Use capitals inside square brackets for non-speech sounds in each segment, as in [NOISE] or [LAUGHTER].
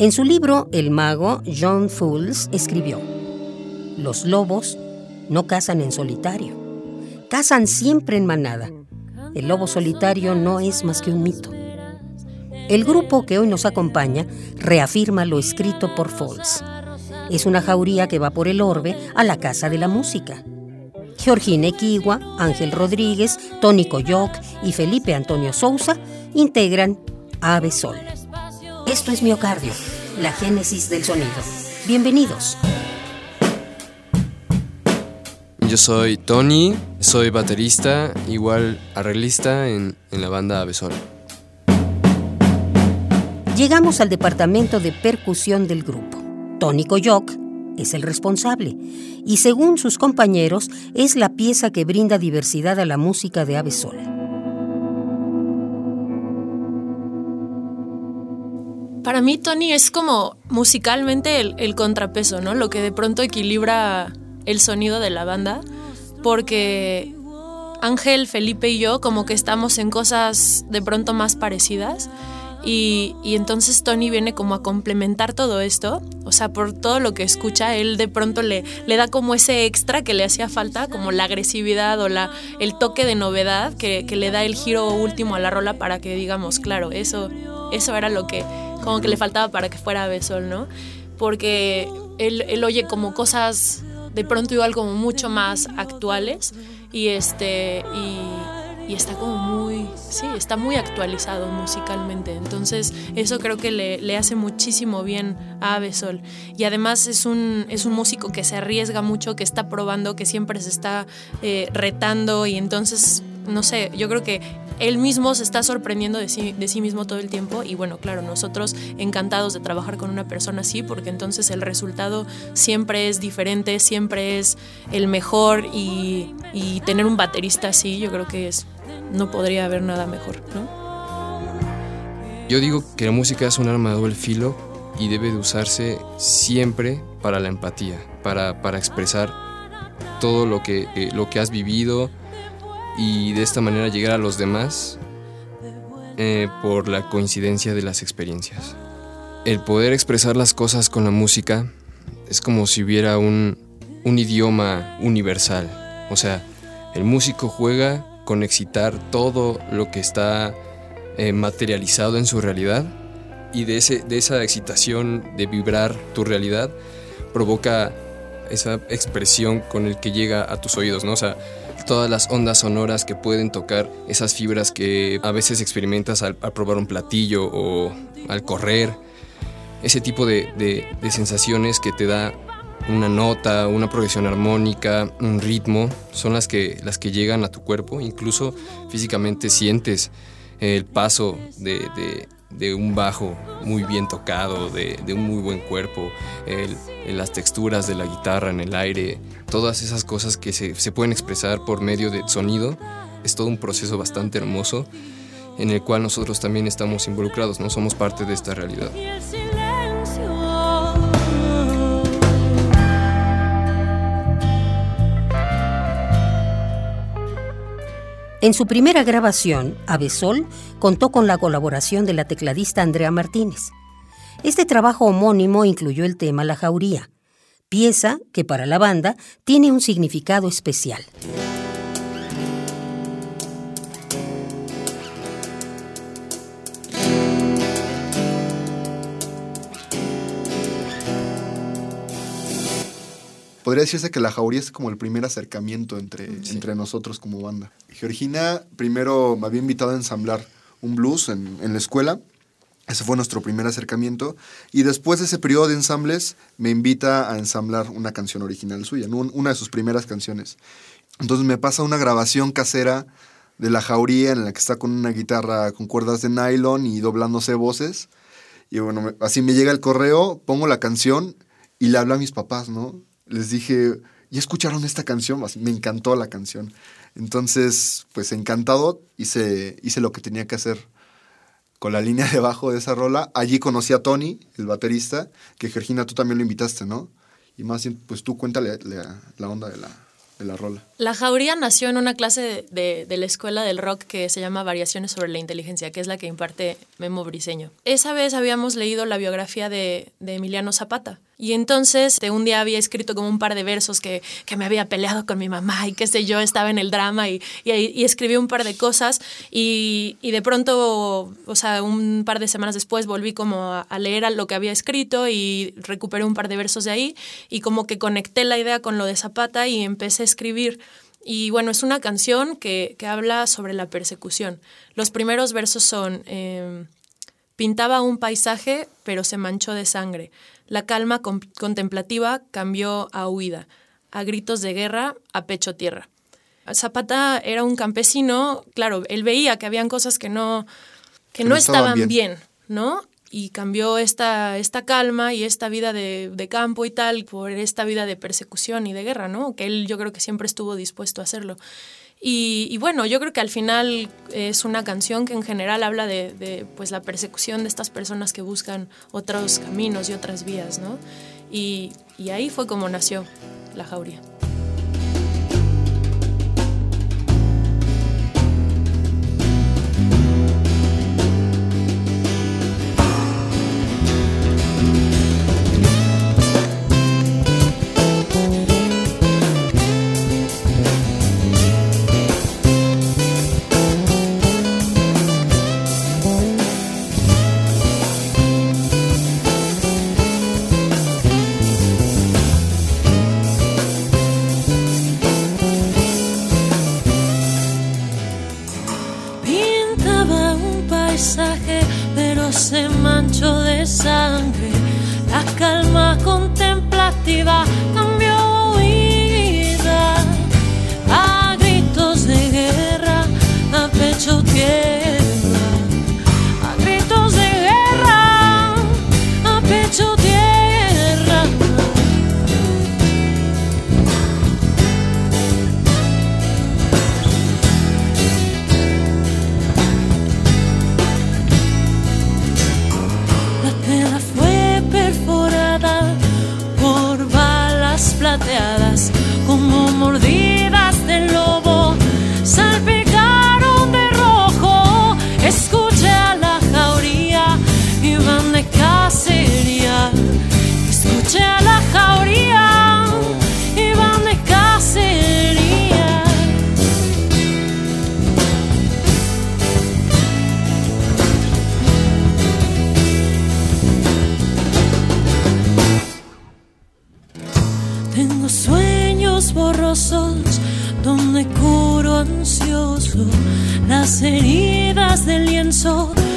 En su libro El mago, John Fools escribió, Los lobos no cazan en solitario, cazan siempre en manada. El lobo solitario no es más que un mito. El grupo que hoy nos acompaña reafirma lo escrito por Fools. Es una jauría que va por el orbe a la Casa de la Música. Georgina Equigua, Ángel Rodríguez, Tony Coyoc y Felipe Antonio Sousa integran Ave Sol. Esto es Miocardio, la génesis del sonido. Bienvenidos. Yo soy Tony, soy baterista, igual arreglista en, en la banda Avesol. Llegamos al departamento de percusión del grupo. Tony Coyoc es el responsable y según sus compañeros es la pieza que brinda diversidad a la música de Avesol. Para mí Tony es como musicalmente el, contrapeso, ¿no? Lo que de pronto equilibra el sonido de la banda, porque Ángel, Felipe y yo como que estamos en cosas de pronto más parecidas. Y, entonces Tony viene como a complementar todo esto, o sea, por todo lo que escucha, él de pronto le, le da como ese extra que le hacía falta, como la agresividad o la, el toque de novedad que, que le da el giro último a la rola para que digamos, claro, eso, eso era lo que como que le faltaba para que fuera Besol, ¿no? Porque él, él oye como cosas de pronto igual como mucho más actuales y este y, está como muy sí está muy actualizado musicalmente entonces eso creo que le, le hace muchísimo bien a Avesol y además es un es un músico que se arriesga mucho que está probando que siempre se está eh, retando y entonces no sé yo creo que él mismo se está sorprendiendo de sí, de sí mismo todo el tiempo y bueno, claro, nosotros encantados de trabajar con una persona así porque entonces el resultado siempre es diferente, siempre es el mejor y, tener un baterista así yo creo que es, no podría haber nada mejor, ¿no? Yo digo que la música es un arma de doble filo y debe de usarse siempre para la empatía, para, para expresar todo lo que, eh, lo que has vivido, y de esta manera llegar a los demás eh, por la coincidencia de las experiencias. El poder expresar las cosas con la música es como si hubiera un, un idioma universal. O sea, el músico juega con excitar todo lo que está eh, materializado en su realidad y de, ese, de esa excitación de vibrar tu realidad provoca esa expresión con el que llega a tus oídos, ¿no? Sea, todas las ondas sonoras que pueden tocar esas fibras que a veces experimentas al, probar un platillo o al correr. Ese tipo de, sensaciones que te da una nota, una progresión armónica, un ritmo, son las que, las que llegan a tu cuerpo. Incluso físicamente sientes el paso de, de un bajo muy bien tocado, de, un muy buen cuerpo, las texturas de la guitarra en el aire, todas esas cosas que se, se pueden expresar por medio de sonido, es todo un proceso bastante hermoso en el cual nosotros también estamos involucrados, no somos parte de esta realidad. En su primera grabación, Avesol contó con la colaboración de la tecladista Andrea Martínez. Este trabajo homónimo incluyó el tema La Jauría, pieza que para la banda tiene un significado especial. Podría decirse que la jauría es como el primer acercamiento entre, entre nosotros como banda. Georgina primero me había invitado a ensamblar un blues en, en la escuela. Ese fue nuestro primer acercamiento. Y después de ese periodo de ensambles, me invita a ensamblar una canción original suya, una de sus primeras canciones. Entonces me pasa una grabación casera de la jauría en la que está con una guitarra con cuerdas de nylon y doblándose voces. Y bueno, así me llega el correo, pongo la canción y le hablo a mis papás, ¿no? Les dije, ¿y escucharon esta canción? me encantó la canción. Entonces, pues encantado, hice, hice lo que tenía que hacer con la línea [LAUGHS] de bajo de esa rola. Allí conocí a Tony, el baterista, que Georgina, tú también lo invitaste, ¿no? Y más pues tú cuéntale la onda de la, la rola. La Jauría nació en una clase de, de, la escuela del rock que se llama Variaciones sobre la Inteligencia, que es la que imparte Memo Briseño. Esa vez habíamos leído la biografía de, de Emiliano Zapata. Y entonces un día había escrito como un par de versos que, que, me había peleado con mi mamá y qué sé yo, estaba en el drama y, y, y escribí un par de cosas y, y, de pronto, o sea, un par de semanas después volví como a, a, leer lo que había escrito y recuperé un par de versos de ahí y como que conecté la idea con lo de Zapata y empecé a escribir. Y bueno, es una canción que, que habla sobre la persecución. Los primeros versos son... Eh, Pintaba un paisaje, pero se manchó de sangre. La calma contemplativa cambió a huida, a gritos de guerra, a pecho tierra. Zapata era un campesino, claro, él veía que habían cosas que no, que, no, estaban bien. ¿no? Y cambió esta, esta calma y esta vida de, de, campo y tal por esta vida de persecución y de guerra, ¿no? Que él yo creo que siempre estuvo dispuesto a hacerlo. Y, bueno, yo creo que al final es una canción que en general habla de, pues, la persecución de estas personas que buscan otros caminos y otras vías, ¿no? Y, y ahí fue como nació la jauría. calma. soul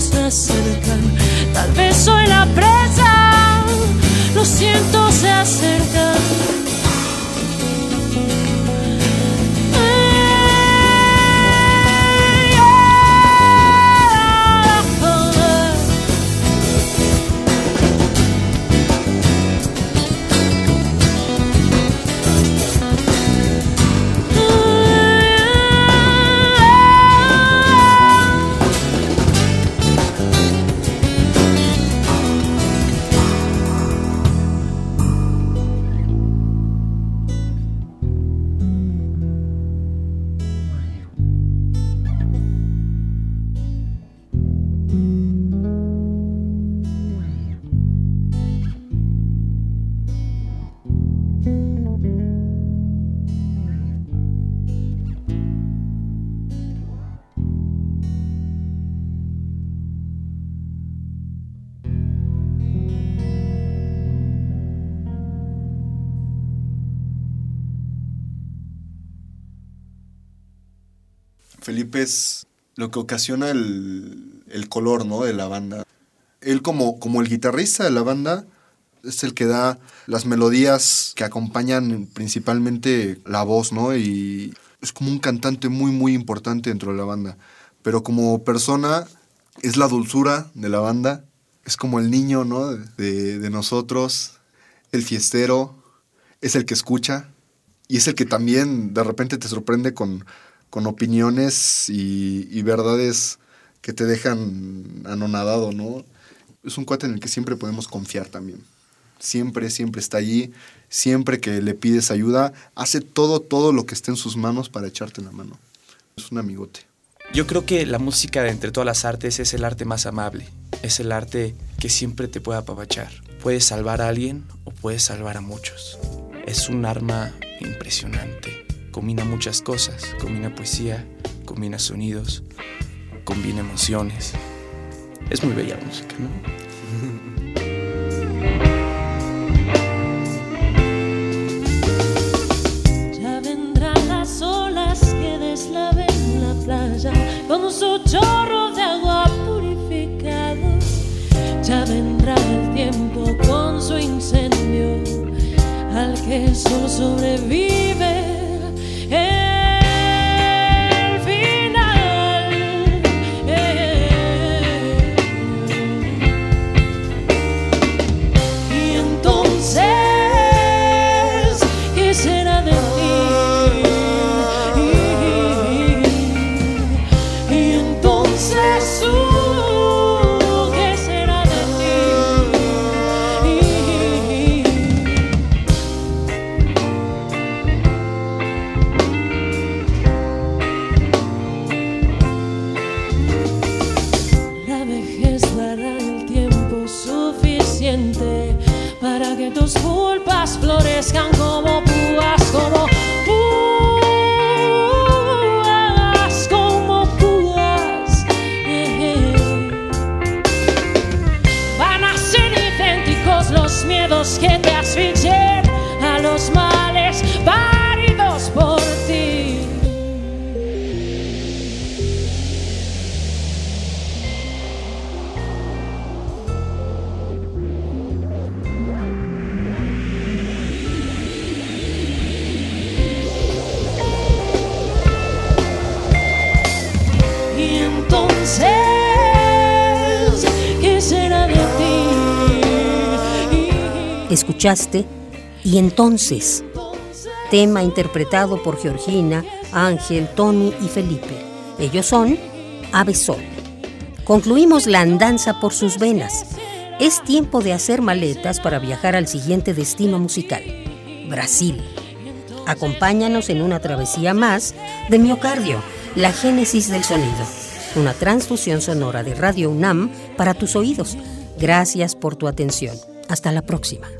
acercan. Tal vez soy la presa Felipe es lo que ocasiona el, el color, ¿no? De la banda. Él como, como el guitarrista de la banda es el que da las melodías que acompañan principalmente la voz, ¿no? Y es como un cantante muy, muy importante dentro de la banda. Pero como persona es la dulzura de la banda, es como el niño, ¿no? De, de nosotros, el fiestero, es el que escucha y es el que también de repente te sorprende con, con opiniones y, verdades que te dejan anonadado, ¿no? Es un cuate en el que siempre podemos confiar también siempre, siempre está allí, siempre que le pides ayuda, hace todo, todo lo que esté en sus manos para echarte la mano. Es un amigote. Yo creo que la música de entre todas las artes es el arte más amable, es el arte que siempre te puede apapachar. Puedes salvar a alguien o puedes salvar a muchos. Es un arma impresionante. Combina muchas cosas, combina poesía, combina sonidos, combina emociones. Es muy bella la música, ¿no? con su chorro de agua purificado. Ya vendrá el tiempo con su incendio, al que solo sobrevive. florezcan como púas, como púas, como púas. Van a ser idénticos los miedos que te escuchaste Y entonces, tema interpretado por Georgina, Ángel, Tony y Felipe. Ellos son Ave Sol. Concluimos la andanza por sus venas. Es tiempo de hacer maletas para viajar al siguiente destino musical, Brasil. Acompáñanos en una travesía más de Miocardio, la génesis del sonido. Una transfusión sonora de Radio UNAM para tus oídos. Gracias por tu atención. Hasta la próxima.